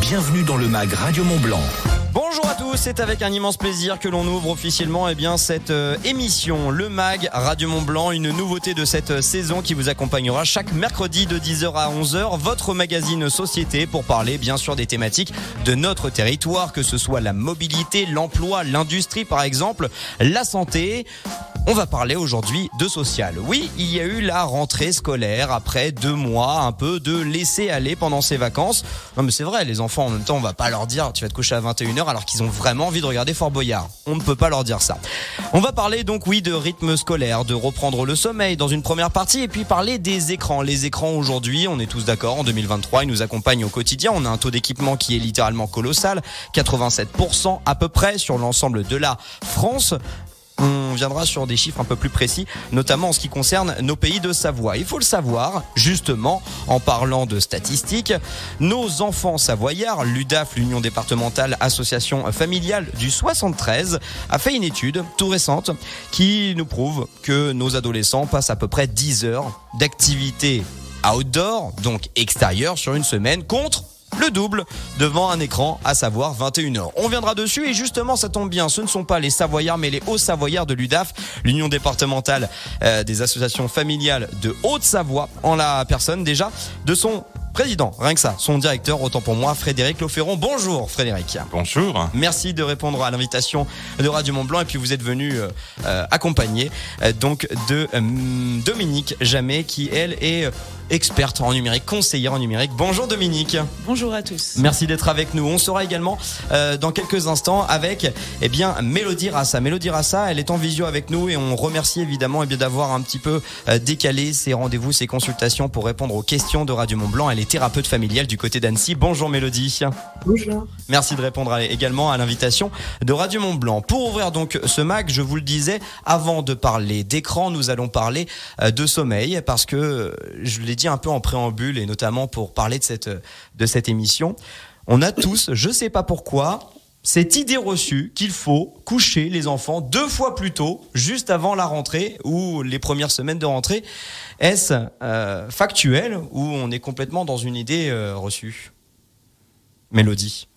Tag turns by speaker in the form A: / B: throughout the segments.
A: Bienvenue dans le MAG Radio Mont Blanc.
B: Bonjour à tous, c'est avec un immense plaisir que l'on ouvre officiellement eh bien, cette euh, émission, le MAG Radio Mont Blanc, une nouveauté de cette euh, saison qui vous accompagnera chaque mercredi de 10h à 11h, votre magazine Société pour parler bien sûr des thématiques de notre territoire, que ce soit la mobilité, l'emploi, l'industrie par exemple, la santé. On va parler aujourd'hui de social. Oui, il y a eu la rentrée scolaire après deux mois un peu de laisser aller pendant ces vacances. Non mais c'est vrai, les enfants en même temps, on va pas leur dire tu vas te coucher à 21h alors qu'ils ont vraiment envie de regarder Fort Boyard. On ne peut pas leur dire ça. On va parler donc oui de rythme scolaire, de reprendre le sommeil dans une première partie et puis parler des écrans. Les écrans aujourd'hui, on est tous d'accord, en 2023, ils nous accompagnent au quotidien. On a un taux d'équipement qui est littéralement colossal, 87% à peu près sur l'ensemble de la France on viendra sur des chiffres un peu plus précis, notamment en ce qui concerne nos pays de Savoie. Il faut le savoir, justement, en parlant de statistiques, nos enfants savoyards, l'UDAF, l'Union départementale association familiale du 73, a fait une étude tout récente qui nous prouve que nos adolescents passent à peu près 10 heures d'activité outdoor, donc extérieure, sur une semaine, contre le double devant un écran, à savoir 21h. On viendra dessus et justement ça tombe bien, ce ne sont pas les Savoyards mais les Hauts-Savoyards de l'UDAF, l'Union départementale euh, des associations familiales de Haute-Savoie, en la personne déjà de son président, rien que ça, son directeur, autant pour moi, Frédéric Loferron. Bonjour Frédéric.
C: Bonjour.
B: Merci de répondre à l'invitation de Radio Mont Blanc et puis vous êtes venu euh, euh, accompagné euh, donc de Dominique Jamais qui elle est experte en numérique, conseillère en numérique. Bonjour Dominique.
D: Bonjour à tous.
B: Merci d'être avec nous. On sera également dans quelques instants avec eh bien Mélodie Rassa. Mélodie Rassa, elle est en visio avec nous et on remercie évidemment eh bien d'avoir un petit peu décalé ses rendez-vous, ses consultations pour répondre aux questions de Radio Mont Blanc. Elle est thérapeute familiale du côté d'Annecy. Bonjour Mélodie.
D: Bonjour.
B: Merci de répondre également à l'invitation de Radio Mont Blanc. Pour ouvrir donc ce mag, je vous le disais, avant de parler d'écran, nous allons parler euh, de sommeil parce que je l'ai dit un peu en préambule et notamment pour parler de cette, de cette émission. On a tous, je sais pas pourquoi, cette idée reçue qu'il faut coucher les enfants deux fois plus tôt, juste avant la rentrée ou les premières semaines de rentrée. Est-ce euh, factuel ou on est complètement dans une idée euh, reçue? Mélodie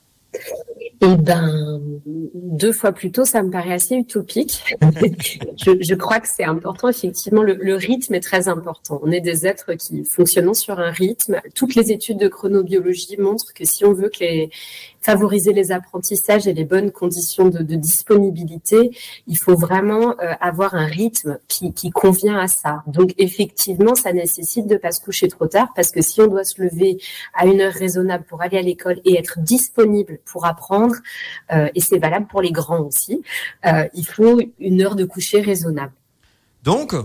D: eh ben, deux fois plus tôt, ça me paraît assez utopique. je, je, crois que c'est important. Effectivement, le, le, rythme est très important. On est des êtres qui fonctionnent sur un rythme. Toutes les études de chronobiologie montrent que si on veut que les, favoriser les apprentissages et les bonnes conditions de, de disponibilité, il faut vraiment euh, avoir un rythme qui, qui, convient à ça. Donc effectivement, ça nécessite de pas se coucher trop tard parce que si on doit se lever à une heure raisonnable pour aller à l'école et être disponible pour apprendre, euh, et c'est valable pour les grands aussi, euh, il faut une heure de coucher raisonnable.
B: Donc,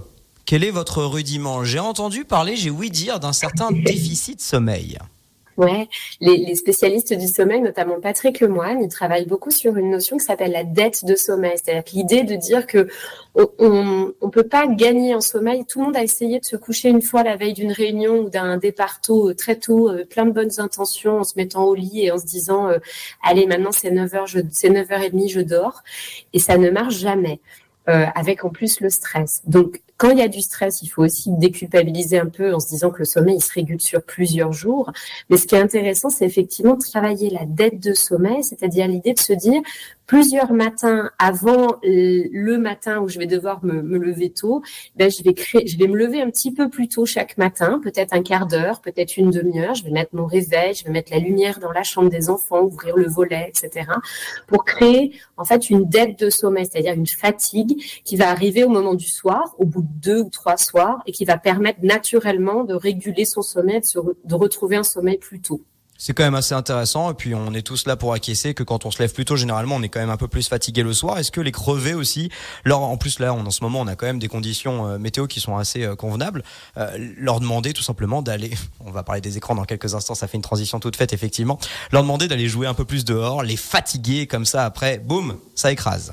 B: quel est votre rudiment? J'ai entendu parler, j'ai ouï dire, d'un certain déficit de sommeil.
D: Ouais, les, spécialistes du sommeil, notamment Patrick Lemoine, ils travaillent beaucoup sur une notion qui s'appelle la dette de sommeil. C'est-à-dire l'idée de dire que on, on peut pas gagner en sommeil. Tout le monde a essayé de se coucher une fois la veille d'une réunion ou d'un départ tôt, euh, très tôt, euh, plein de bonnes intentions, en se mettant au lit et en se disant, euh, allez, maintenant c'est 9 h je, c'est 9h30, je dors. Et ça ne marche jamais. Euh, avec en plus le stress. Donc, quand il y a du stress, il faut aussi déculpabiliser un peu en se disant que le sommeil il se régule sur plusieurs jours. Mais ce qui est intéressant, c'est effectivement travailler la dette de sommeil, c'est-à-dire l'idée de se dire plusieurs matins avant le matin où je vais devoir me, lever tôt, ben je vais me lever un petit peu plus tôt chaque matin, peut-être un quart d'heure, peut-être une demi-heure. Je vais mettre mon réveil, je vais mettre la lumière dans la chambre des enfants, ouvrir le volet, etc. Pour créer en fait une dette de sommeil, c'est-à-dire une fatigue qui va arriver au moment du soir, au bout de deux ou trois soirs, et qui va permettre naturellement de réguler son sommeil, de, de retrouver un sommeil plus tôt.
B: C'est quand même assez intéressant et puis on est tous là pour acquiescer que quand on se lève plus tôt généralement on est quand même un peu plus fatigué le soir. Est-ce que les crevés aussi, leur en plus là en ce moment on a quand même des conditions euh, météo qui sont assez euh, convenables, euh, leur demander tout simplement d'aller, on va parler des écrans dans quelques instants, ça fait une transition toute faite effectivement, leur demander d'aller jouer un peu plus dehors, les fatiguer comme ça après, boum, ça écrase.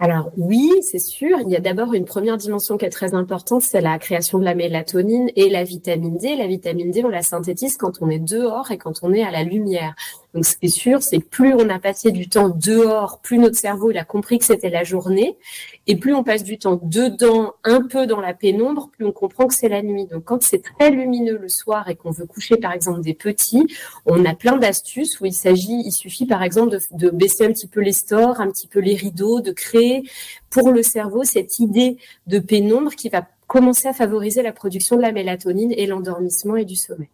D: Alors oui, c'est sûr. Il y a d'abord une première dimension qui est très importante, c'est la création de la mélatonine et la vitamine D. La vitamine D, on la synthétise quand on est dehors et quand on est à la lumière. Donc ce qui est sûr, c'est que plus on a passé du temps dehors, plus notre cerveau il a compris que c'était la journée, et plus on passe du temps dedans, un peu dans la pénombre, plus on comprend que c'est la nuit. Donc quand c'est très lumineux le soir et qu'on veut coucher par exemple des petits, on a plein d'astuces où il s'agit, il suffit par exemple de, de baisser un petit peu les stores, un petit peu les rideaux, de créer pour le cerveau cette idée de pénombre qui va commencer à favoriser la production de la mélatonine et l'endormissement et du sommeil.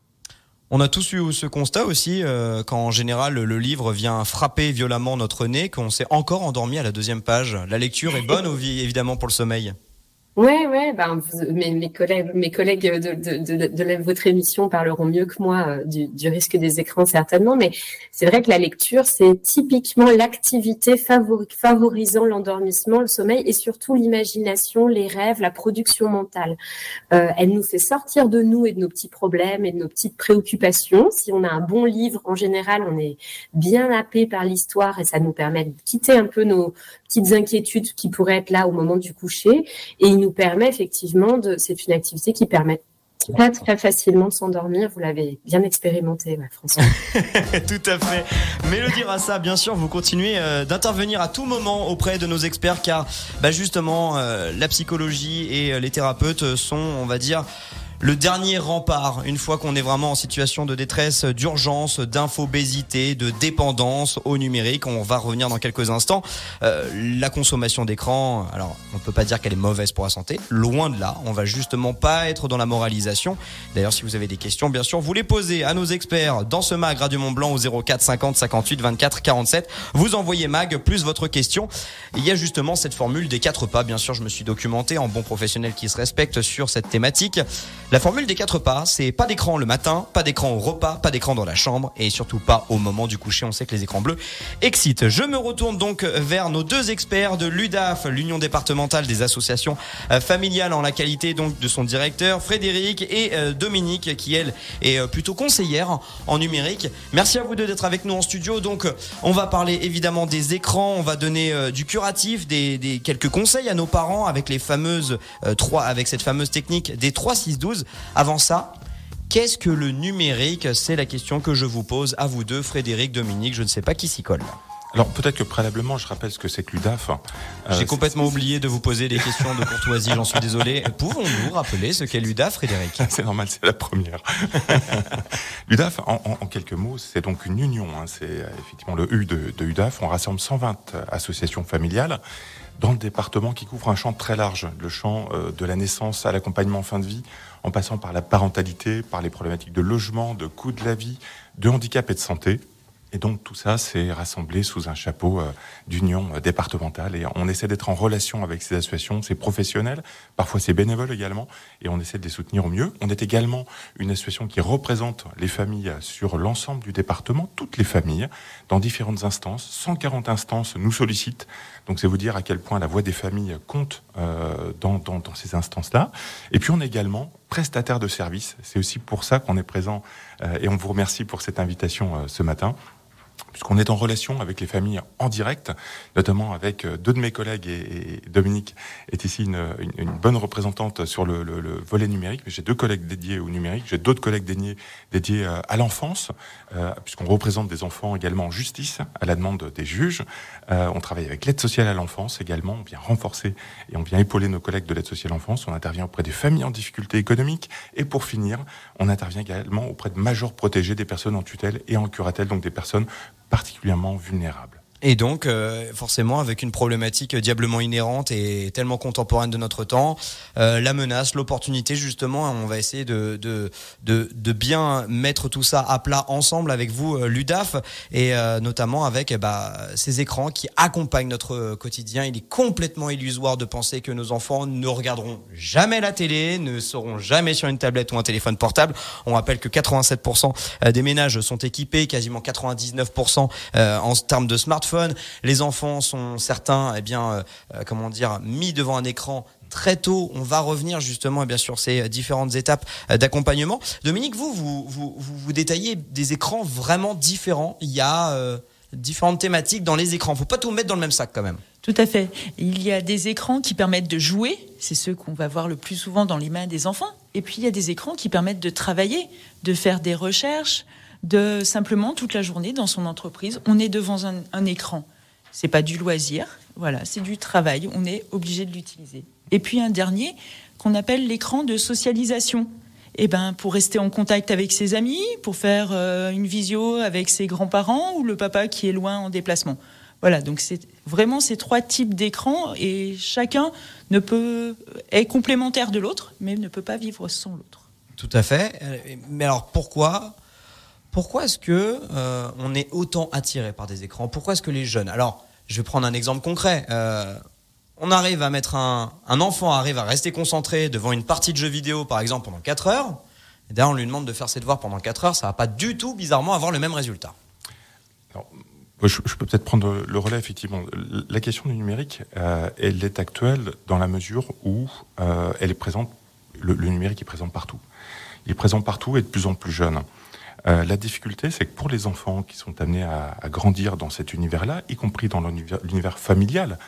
B: On a tous eu ce constat aussi, euh, quand en général le livre vient frapper violemment notre nez, qu'on s'est encore endormi à la deuxième page. La lecture est bonne, évidemment, pour le sommeil.
D: Ouais, ouais, ben, mes, mes, collègues, mes collègues de, votre émission parleront mieux que moi euh, du, du risque des écrans certainement, mais c'est vrai que la lecture, c'est typiquement l'activité favorisant l'endormissement, le sommeil et surtout l'imagination, les rêves, la production mentale. Euh, elle nous fait sortir de nous et de nos petits problèmes et de nos petites préoccupations. Si on a un bon livre, en général, on est bien happé par l'histoire et ça nous permet de quitter un peu nos petites inquiétudes qui pourraient être là au moment du coucher et nous permet effectivement de, c'est une activité qui permet très très facilement de s'endormir. Vous l'avez bien expérimenté, François.
B: tout à fait. Mélodie Rassa, bien sûr, vous continuez euh, d'intervenir à tout moment auprès de nos experts car bah, justement euh, la psychologie et euh, les thérapeutes sont, on va dire, le dernier rempart, une fois qu'on est vraiment en situation de détresse, d'urgence, d'infobésité, de dépendance au numérique. On va revenir dans quelques instants. Euh, la consommation d'écran, alors on peut pas dire qu'elle est mauvaise pour la santé, loin de là. On va justement pas être dans la moralisation. D'ailleurs, si vous avez des questions, bien sûr, vous les posez à nos experts dans ce mag Radio Mont Blanc au 04 50 58 24 47. Vous envoyez mag plus votre question. Il y a justement cette formule des quatre pas. Bien sûr, je me suis documenté en bon professionnel qui se respecte sur cette thématique. La formule des quatre pas, c'est pas d'écran le matin, pas d'écran au repas, pas d'écran dans la chambre et surtout pas au moment du coucher. On sait que les écrans bleus excitent. Je me retourne donc vers nos deux experts de l'UDAF, l'Union départementale des associations euh, familiales en la qualité donc de son directeur Frédéric et euh, Dominique qui elle est euh, plutôt conseillère en numérique. Merci à vous deux d'être avec nous en studio. Donc on va parler évidemment des écrans, on va donner du curatif, des, quelques conseils à nos parents avec les fameuses avec cette fameuse technique des 3 6 12 avant ça, qu'est-ce que le numérique? C'est la question que je vous pose à vous deux, Frédéric, Dominique, je ne sais pas qui s'y colle.
C: Alors peut-être que préalablement, je rappelle ce que c'est que l'UDAF.
B: Euh, J'ai complètement oublié de vous poser des questions de courtoisie, j'en suis désolé. Pouvons-nous rappeler ce qu'est l'UDAF, Frédéric?
C: C'est normal, c'est la première. L'UDAF, en, quelques mots, c'est donc une union. Hein. c'est euh, effectivement le U de, de UDAF. On rassemble 120 associations familiales dans le département qui couvre un champ très large, le champ euh, de la naissance à l'accompagnement en fin de vie, en passant par la parentalité, par les problématiques de logement, de coût de la vie, de handicap et de santé. Et donc tout ça, c'est rassemblé sous un chapeau euh, d'union euh, départementale. Et on essaie d'être en relation avec ces associations, ces professionnels, parfois ces bénévoles également, et on essaie de les soutenir au mieux. On est également une association qui représente les familles sur l'ensemble du département, toutes les familles, dans différentes instances. 140 instances nous sollicitent. Donc c'est vous dire à quel point la voix des familles compte euh, dans, ces instances-là. Et puis on est également prestataire de services. C'est aussi pour ça qu'on est présent et on vous remercie pour cette invitation ce matin puisqu'on est en relation avec les familles en direct, notamment avec euh, deux de mes collègues et, Dominique est ici une, bonne représentante sur le, le, le volet numérique. Mais j'ai deux collègues dédiés au numérique, j'ai d'autres collègues dédiés, euh, à l'enfance, euh, puisqu'on représente des enfants également en justice à la demande des juges. On travaille avec l'aide sociale à l'enfance également. On vient renforcer et on vient épauler nos collègues de l'aide sociale à l'enfance. On intervient auprès des familles en difficulté économique et pour finir, on intervient également auprès de majors protégés, des personnes en tutelle et en curatelle, donc des personnes particulièrement vulnérables.
B: Et donc, euh, forcément, avec une problématique diablement inhérente et tellement contemporaine de notre temps, euh, la menace, l'opportunité, justement, on va essayer de, de, de, de, bien mettre tout ça à plat ensemble avec vous, euh, l'UDAF, et notamment avec bah, ces écrans qui accompagnent notre quotidien. Il est complètement illusoire de penser que nos enfants ne regarderont jamais la télé, ne seront jamais sur une tablette ou un téléphone portable. On rappelle que 87% des ménages sont équipés, quasiment 99% en termes de smartphones les enfants sont certains, eh bien, euh, euh, comment dire, mis devant un écran très tôt. On va revenir justement, et bien sûr, ces différentes étapes euh, d'accompagnement. Dominique, vous, vous, vous, vous, détaillez des écrans vraiment différents. Il y a différentes thématiques dans les écrans. Faut pas tout mettre dans le même sac quand même.
E: Tout à fait. Il y a des écrans qui permettent de jouer, c'est ceux qu'on va voir le plus souvent dans les mains des enfants. Et puis il y a des écrans qui permettent de travailler, de faire des recherches, de simplement toute la journée dans son entreprise, on est devant un, un écran. C'est pas du loisir, voilà, c'est du travail. On est obligé de l'utiliser. Et puis un dernier qu'on appelle l'écran de socialisation. Eh ben, pour rester en contact avec ses amis, pour faire euh, une visio avec ses grands-parents ou le papa qui est loin en déplacement. Voilà, donc c'est vraiment ces trois types d'écrans et chacun ne peut est complémentaire de l'autre, mais ne peut pas vivre sans l'autre.
B: Tout à fait. Euh, mais alors pourquoi pourquoi est-ce que euh, on est autant attiré par des écrans? Pourquoi est-ce que les jeunes Alors, je vais prendre un exemple concret. Euh, on arrive à mettre un, enfant arrive à rester concentré devant une partie de jeu vidéo, par exemple, pendant 4 heures. Et derrière, on lui demande de faire ses devoirs pendant 4 heures. Ça va pas du tout, bizarrement, avoir le même résultat.
C: Je, peux peut-être prendre le relais, effectivement. La question du numérique, euh, elle est actuelle dans la mesure où elle est présente, le, le, numérique est présent partout. Il est présent partout et de plus en plus jeune. Euh, la difficulté, c'est que pour les enfants qui sont amenés à, grandir dans cet univers-là, y compris dans l'univers familial,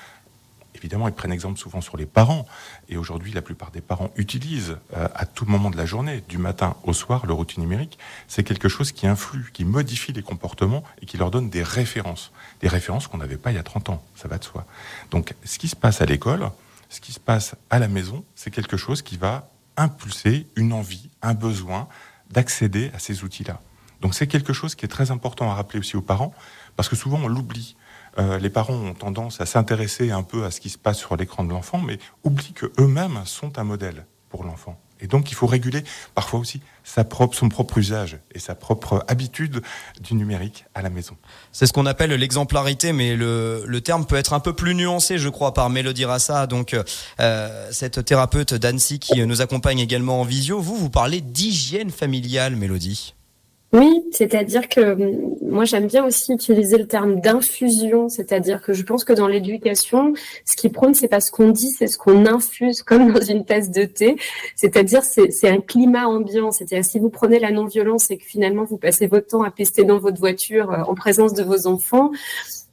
C: évidemment, ils prennent exemple souvent sur les parents. Et aujourd'hui, la plupart des parents utilisent euh, à tout moment de la journée, du matin au soir, le routine numérique. C'est quelque chose qui influe, qui modifie les comportements et qui leur donne des références. Des références qu'on n'avait pas il y a 30 ans, ça va de soi. Donc, ce qui se passe à l'école, ce qui se passe à la maison, c'est quelque chose qui va impulser une envie, un besoin, d'accéder à ces outils-là. Donc c'est quelque chose qui est très important à rappeler aussi aux parents, parce que souvent on l'oublie. Euh, les parents ont tendance à s'intéresser un peu à ce qui se passe sur l'écran de l'enfant, mais oublient qu'eux-mêmes sont un modèle pour l'enfant. Et donc, il faut réguler parfois aussi son propre usage et sa propre habitude du numérique à la maison.
B: C'est ce qu'on appelle l'exemplarité, mais le, le, terme peut être un peu plus nuancé, je crois, par Mélodie Rassa, donc euh, cette thérapeute d'Annecy qui nous accompagne également en visio. Vous, vous parlez d'hygiène familiale, Mélodie.
D: Oui, c'est-à-dire que moi j'aime bien aussi utiliser le terme d'infusion, c'est-à-dire que je pense que dans l'éducation, ce qui prône, c'est pas ce qu'on dit, c'est ce qu'on infuse, comme dans une tasse de thé. C'est-à-dire c'est un climat ambiant. C'est-à-dire si vous prenez la non-violence et que finalement vous passez votre temps à pester dans votre voiture en présence de vos enfants,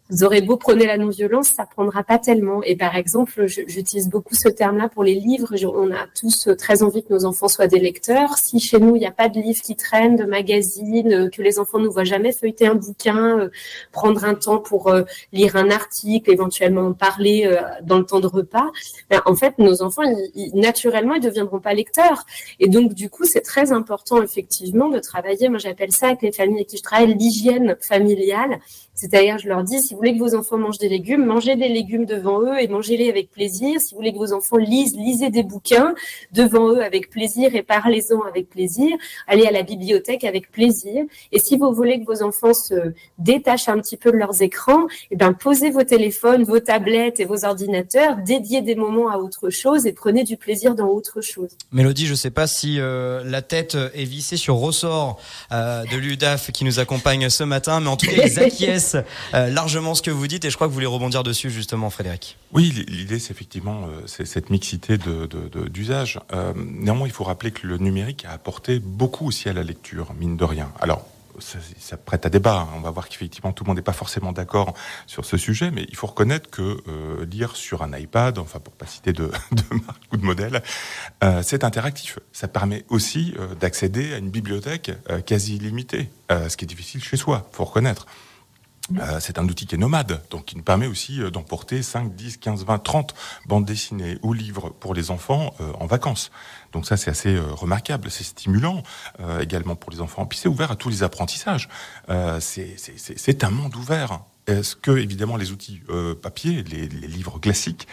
D: vous aurez beau prôner la non-violence, ça prendra pas tellement. Et par exemple, j'utilise beaucoup ce terme-là pour les livres. On a tous très envie que nos enfants soient des lecteurs. Si chez nous, il n'y a pas de livres qui traînent, de magazines, que les enfants ne voient jamais feuilleter un bouquin, euh, prendre un temps pour euh, lire un article, éventuellement parler euh, dans le temps de repas, ben, en fait, nos enfants, ils, ils, naturellement, ils deviendront pas lecteurs. Et donc, du coup, c'est très important, effectivement, de travailler. Moi, j'appelle ça avec les familles avec qui je travaille l'hygiène familiale. C'est-à-dire, je leur dis, si vous voulez que vos enfants mangent des légumes, mangez des légumes devant eux et mangez-les avec plaisir. Si vous voulez que vos enfants lisent, lisez des bouquins devant eux avec plaisir et parlez-en avec plaisir. Allez à la bibliothèque avec plaisir. Et si vous voulez que vos enfants se détachent un petit peu de leurs écrans, eh ben, posez vos téléphones, vos tablettes et vos ordinateurs, dédiez des moments à autre chose et prenez du plaisir dans autre chose.
B: Mélodie, je ne sais pas si euh, la tête est vissée sur ressort euh, de l'UDAF qui nous accompagne ce matin, mais en tout cas, ils acquiescent euh, largement ce que vous dites et je crois que vous voulez rebondir dessus justement, Frédéric.
C: Oui, l'idée c'est effectivement euh, cette mixité d'usage. Euh, néanmoins, il faut rappeler que le numérique a apporté beaucoup aussi à la lecture, mine de rien. Alors, ça, prête à débat. On va voir qu'effectivement tout le monde n'est pas forcément d'accord sur ce sujet, mais il faut reconnaître que lire sur un iPad, enfin pour pas citer de, marque ou de modèle, c'est interactif. Ça permet aussi d'accéder à une bibliothèque quasi illimitée, ce qui est difficile chez soi, faut reconnaître. Euh, c'est un outil qui est nomade, donc qui nous permet aussi euh, d'emporter 5, 10, 15, 20, 30 bandes dessinées ou livres pour les enfants euh, en vacances. Donc ça, c'est assez remarquable, c'est stimulant également pour les enfants. Puis c'est ouvert à tous les apprentissages. c'est un monde ouvert. Est-ce que, évidemment, les outils papier, les, les livres classiques,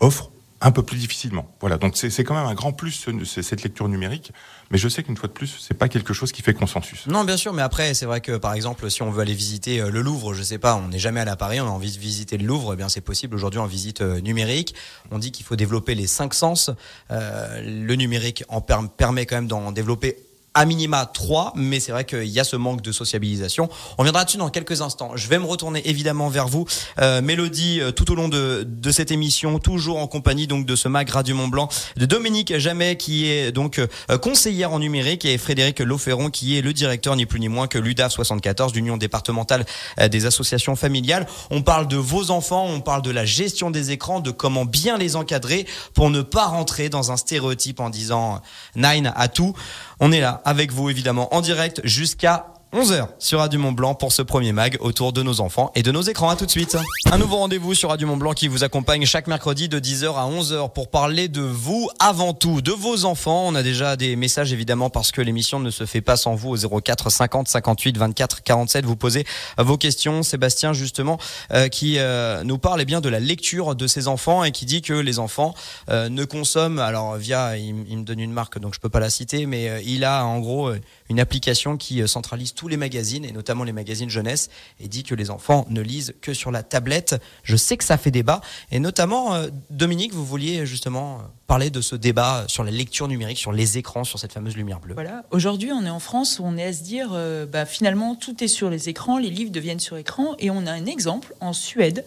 C: offrent un peu plus difficilement. Voilà, donc c'est quand même un grand plus cette lecture numérique, mais je sais qu'une fois de plus, c'est pas quelque chose qui fait consensus.
B: Non, bien sûr, mais après, c'est vrai que par exemple, si on veut aller visiter le Louvre, je sais pas, on n'est jamais allé à Paris, on a envie de visiter le Louvre, eh bien c'est possible aujourd'hui en visite numérique. On dit qu'il faut développer les cinq sens. Euh, le numérique en permet quand même d'en développer à minima 3, mais c'est vrai qu'il y a ce manque de sociabilisation. On viendra dessus dans quelques instants. Je vais me retourner évidemment vers vous, euh, Mélodie, euh, tout au long de, de cette émission, toujours en compagnie donc de ce mag Radio Mont Blanc, de Dominique Jamais qui est donc euh, conseillère en numérique et Frédéric Lauferron qui est le directeur ni plus ni moins que l'UDAF 74, l'Union départementale euh, des associations familiales. On parle de vos enfants, on parle de la gestion des écrans, de comment bien les encadrer pour ne pas rentrer dans un stéréotype en disant nine à tout. On est là avec vous évidemment en direct jusqu'à 11h sur Radio Mont Blanc pour ce premier mag autour de nos enfants et de nos écrans. À tout de suite. Un nouveau rendez-vous sur Radio Mont Blanc qui vous accompagne chaque mercredi de 10h à 11h pour parler de vous avant tout, de vos enfants. On a déjà des messages évidemment parce que l'émission ne se fait pas sans vous au 04 50 58 24 47. Vous posez vos questions. Sébastien justement euh, qui euh, nous parle eh bien de la lecture de ses enfants et qui dit que les enfants euh, ne consomment alors via il, me donne une marque donc je peux pas la citer mais il a en gros une application qui centralise tous les magazines et notamment les magazines jeunesse et dit que les enfants ne lisent que sur la tablette. Je sais que ça fait débat et notamment Dominique, vous vouliez justement parler de ce débat sur la lecture numérique, sur les écrans, sur cette fameuse lumière bleue.
E: Voilà. Aujourd'hui, on est en France où on est à se dire, euh, bah, finalement, tout est sur les écrans, les livres deviennent sur écran, et on a un exemple en Suède.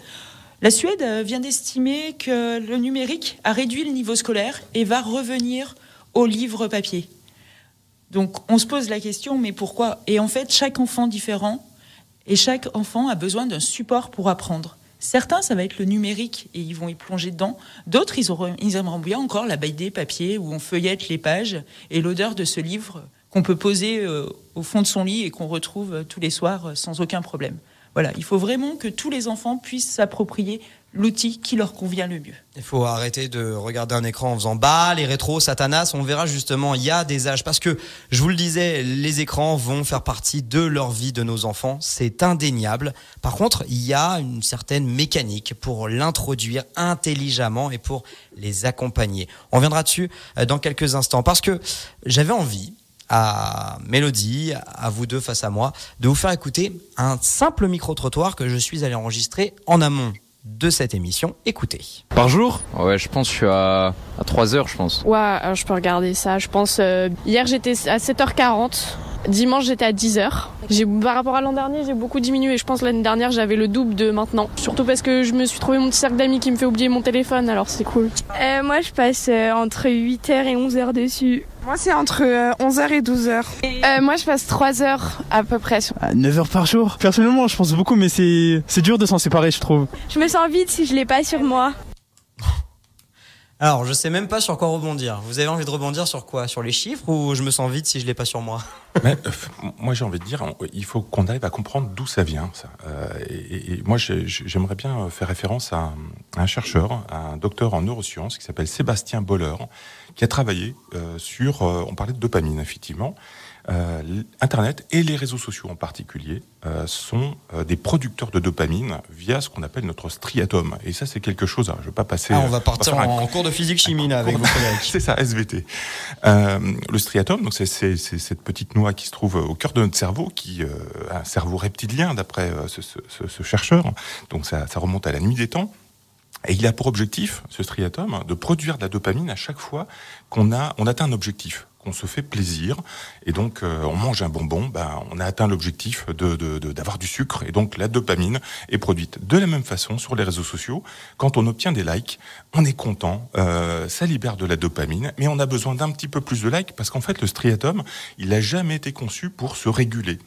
E: La Suède euh, vient d'estimer que le numérique a réduit le niveau scolaire et va revenir au livre papier. Donc, on se pose la question, mais pourquoi? Et en fait, chaque enfant différent et chaque enfant a besoin d'un support pour apprendre. Certains, ça va être le numérique et ils vont y plonger dedans. D'autres, ils, auront, ils aimeront bien encore la BD papier où on feuillette les pages et l'odeur de ce livre qu'on peut poser euh, au fond de son lit et qu'on retrouve euh, tous les soirs euh, sans aucun problème. Voilà, il faut vraiment que tous les enfants puissent s'approprier l'outil qui leur convient le mieux.
B: Il faut arrêter de regarder un écran en faisant bah les rétros satanas, on verra justement il y a des âges parce que je vous le disais les écrans vont faire partie de leur vie de nos enfants, c'est indéniable. Par contre, il y a une certaine mécanique pour l'introduire intelligemment et pour les accompagner. On viendra dessus euh, dans quelques instants parce que j'avais envie à Mélodie, à vous deux face à moi, de vous faire écouter un simple micro-trottoir que je suis allé enregistrer en amont de cette émission. Écoutez.
F: Par jour
G: Ouais, je pense que je suis à, à 3 heures, je pense.
H: Ouais, alors je peux regarder ça. Je pense. Euh, hier, j'étais à 7h40. Dimanche, j'étais à 10h. J'ai, par rapport à l'an dernier, j'ai beaucoup diminué. Je pense l'année dernière, j'avais le double de maintenant. Surtout parce que je me suis trouvé mon petit cercle d'amis qui me fait oublier mon téléphone, alors c'est cool.
I: Euh, moi, je passe euh, entre 8h et 11h dessus.
J: Moi, c'est entre 11h et 12h.
H: Euh, moi, je passe 3 heures à peu près.
F: 9 heures par jour Personnellement, je pense beaucoup, mais c'est, c'est dur de s'en séparer, je trouve.
I: Je me sens vide si je l'ai pas sur moi.
B: Alors, je sais même pas sur quoi rebondir. Vous avez envie de rebondir sur quoi? Sur les chiffres ou je me sens vide si je l'ai pas sur moi?
C: Mais, euh, Moi, j'ai envie de dire, il faut qu'on arrive à comprendre d'où ça vient. Ça. Euh, et, moi, j'aimerais bien faire référence à un, chercheur, à un docteur en neurosciences qui s'appelle Sébastien Boller, qui a travaillé euh, sur. on parlait de dopamine, effectivement. Euh, Internet et les réseaux sociaux en particulier euh, sont euh, des producteurs de dopamine via ce qu'on appelle notre striatum. Et ça, c'est quelque chose. Hein, je ne vais pas passer.
B: Ah, on va partir on va en, en, cours de physique chimie là, avec vos collègues.
C: c'est ça, SVT. le striatum, donc c'est cette petite noix qui se trouve au cœur de notre cerveau, qui un cerveau reptilien d'après ce, ce, ce, chercheur. Donc ça, ça remonte à la nuit des temps. Et il a pour objectif, ce striatum, de produire de la dopamine à chaque fois qu'on a, on atteint un objectif on se fait plaisir et donc euh, on mange un bonbon, ben, on a atteint l'objectif de, de, d'avoir du sucre et donc la dopamine est produite. De la même façon sur les réseaux sociaux, quand on obtient des likes, on est content, euh, ça libère de la dopamine, mais on a besoin d'un petit peu plus de likes parce qu'en fait le striatum, il n'a jamais été conçu pour se réguler.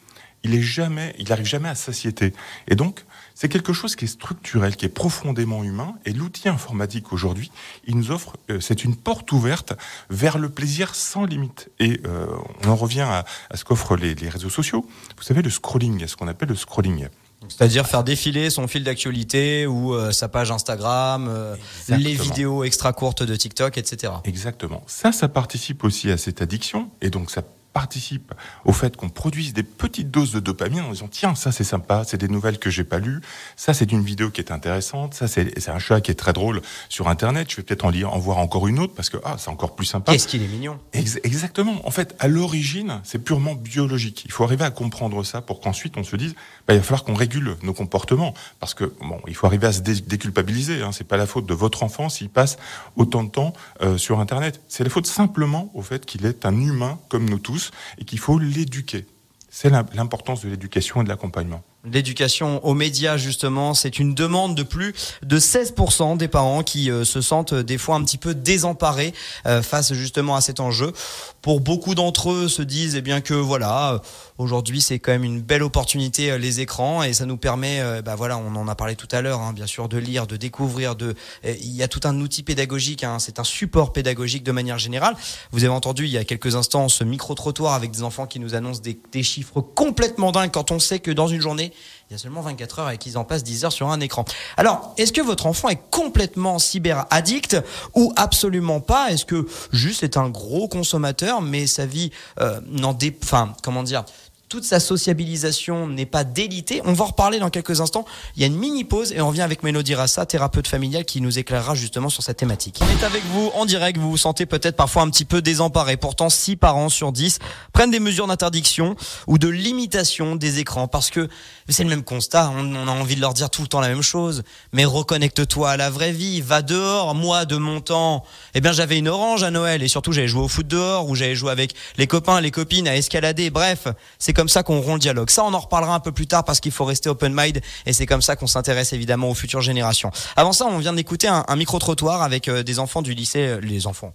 C: Il est jamais, il arrive jamais à satiété. Et donc, c'est quelque chose qui est structurel, qui est profondément humain. Et l'outil informatique aujourd'hui, il nous offre, euh, c'est une porte ouverte vers le plaisir sans limite. Et euh, on en revient à, à ce qu'offrent les, les, réseaux sociaux. Vous savez, le scrolling, ce qu'on appelle le scrolling.
B: C'est-à-dire faire défiler son fil d'actualité ou euh, sa page Instagram, euh, les vidéos extra courtes de TikTok, etc.
C: Exactement. Ça, ça participe aussi à cette addiction. Et donc, ça participe au fait qu'on produise des petites doses de dopamine en disant tiens ça c'est sympa c'est des nouvelles que j'ai pas lues. Ça c'est une vidéo qui est intéressante. Ça c'est un chat qui est très drôle sur internet. Je vais peut-être en lire en voir encore une autre parce que ah c'est encore plus sympa.
B: Qu'est-ce qu'il est mignon?
C: Ex exactement. En fait à l'origine c'est purement biologique. Il faut arriver à comprendre ça pour qu'ensuite on se dise bah, il va falloir qu'on régule nos comportements parce que bon il faut arriver à se dé déculpabiliser hein. c'est pas la faute de votre enfant s'il passe autant de temps euh, sur internet. C'est la faute simplement au fait qu'il est un humain comme nous tous et qu'il faut l'éduquer. C'est l'importance de l'éducation et de l'accompagnement.
B: L'éducation aux médias justement, c'est une demande de plus de 16% des parents qui euh, se sentent des fois un petit peu désemparés euh, face justement à cet enjeu. Pour beaucoup d'entre eux se disent eh bien que voilà, euh, aujourd'hui c'est quand même une belle opportunité les écrans et ça nous permet bah voilà, on en a parlé tout à l'heure hein, bien sûr de lire, de découvrir de il y a tout un outil pédagogique hein, c'est un support pédagogique de manière générale. Vous avez entendu il y a quelques instants ce micro trottoir avec des enfants qui nous annoncent des chiffres complètement dingues quand on sait que dans une journée il y a seulement 24 heures et qu'ils en passent 10 heures sur un écran. Alors, est-ce que votre enfant est complètement cyber addict ou absolument pas? Est-ce que juste c'est un gros consommateur, mais sa vie euh, n'en dé... Enfin, comment dire toute sa sociabilisation n'est pas délitée. On va en reparler dans quelques instants. Il y a une mini pause et on vient avec Mélodie Rassa, thérapeute familiale, qui nous éclairera justement sur cette thématique. On est avec vous en direct. Vous vous sentez peut-être parfois un petit peu désemparé. Pourtant, 6 parents sur 10 prennent des mesures d'interdiction ou de limitation des écrans parce que c'est le même constat. On, a envie de leur dire tout le temps la même chose. Mais reconnecte-toi à la vraie vie. Va dehors. Moi, de mon temps, eh bien, j'avais une orange à Noël et surtout, j'avais joué au foot dehors ou j'avais joué avec les copains, les copines à escalader. Bref, c'est comme ça qu'on rompt le dialogue. Ça, on en reparlera un peu plus tard parce qu'il faut rester open mind et c'est comme ça qu'on s'intéresse évidemment aux futures générations. Avant ça, on vient d'écouter un, micro trottoir avec euh, des enfants du lycée, euh, les enfants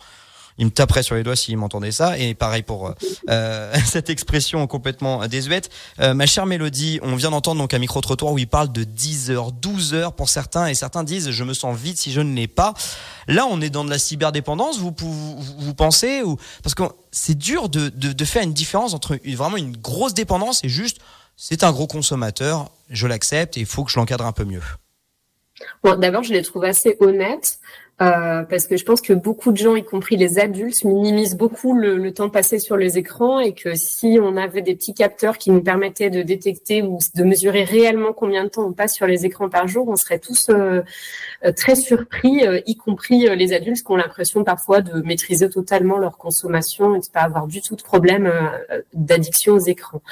B: il me taperait sur les doigts s'il m'entendait ça. Et pareil pour euh, cette expression complètement désuète. ma chère Mélodie, on vient d'entendre donc un micro-trottoir où il parle de 10 heures, 12 heures pour certains, et certains disent je me sens vide si je ne l'ai pas. Là, on est dans de la cyberdépendance, vous, vous, vous pensez ou Parce que c'est dur de, de, de, faire une différence entre vraiment une grosse dépendance et juste c'est un gros consommateur, je l'accepte et il faut que je l'encadre un peu mieux.
D: Bon, D'abord, je les trouve assez honnêtes. Euh, parce que je pense que beaucoup de gens, y compris les adultes, minimisent beaucoup le, temps passé sur les écrans et que si on avait des petits capteurs qui nous permettaient de détecter ou de mesurer réellement combien de temps on passe sur les écrans par jour, on serait tous euh, euh très surpris, euh, y compris les adultes qui ont l'impression parfois de maîtriser totalement leur consommation et de pas avoir du tout de problème d'addiction aux écrans.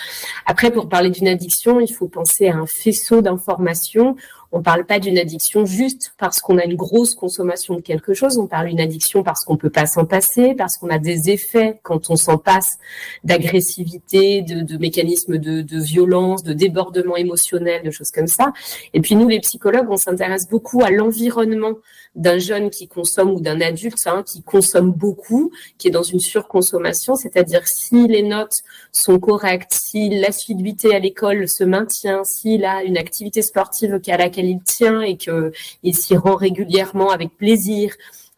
D: Après, pour parler d'une addiction, il faut penser à un faisceau d'informations on ne parle pas d'une addiction juste parce qu'on a une grosse consommation de quelque chose. On parle d'une addiction parce qu'on peut pas s'en passer, parce qu'on a des effets quand on s'en passe d'agressivité, de, mécanismes de, de, violence, de débordement émotionnel, de choses comme ça. Et puis nous, les psychologues, on s'intéresse beaucoup à l'environnement d'un jeune qui consomme ou d'un adulte hein, qui consomme beaucoup, qui est dans une surconsommation, c'est-à-dire si les notes sont correctes, si l'assiduité à l'école se maintient, s'il a une activité sportive à laquelle il tient et qu'il s'y rend régulièrement avec plaisir,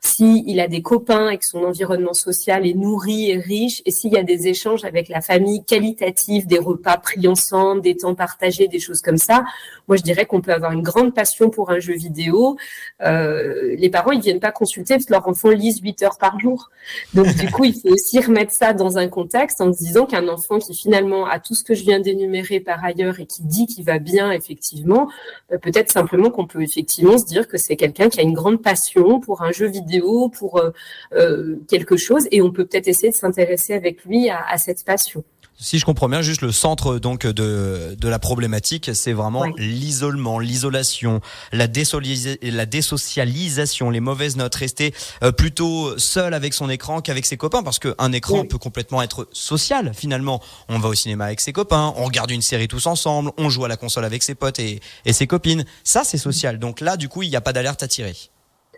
D: s'il a des copains et que son environnement social est nourri et riche, et s'il y a des échanges avec la famille qualitatifs, des repas pris ensemble, des temps partagés, des choses comme ça, moi je dirais qu'on peut avoir une grande passion pour un jeu vidéo. Euh, les parents, ils viennent pas consulter parce que leur enfant lise 8 heures par jour. Donc du coup, il faut aussi remettre ça dans un contexte en se disant qu'un enfant qui finalement a tout ce que je viens d'énumérer par ailleurs et qui dit qu'il va bien effectivement, euh, peut-être simplement qu'on peut effectivement se dire que c'est quelqu'un qui a une grande passion pour un jeu vidéo pour euh, euh, quelque chose, et on peut peut-être essayer de s'intéresser avec lui à, cette passion.
B: Si je comprends bien, juste le centre donc de, de la problématique, c'est vraiment l'isolement, l'isolation, la, la désocialisation, les mauvaises notes, rester euh, plutôt seul avec son écran qu'avec ses copains, parce qu'un écran peut complètement être social finalement. On va au cinéma avec ses copains, on regarde une série tous ensemble, on joue à la console avec ses potes et, et ses copines. Ça, c'est social. Donc là, du coup, il n'y a pas d'alerte à tirer.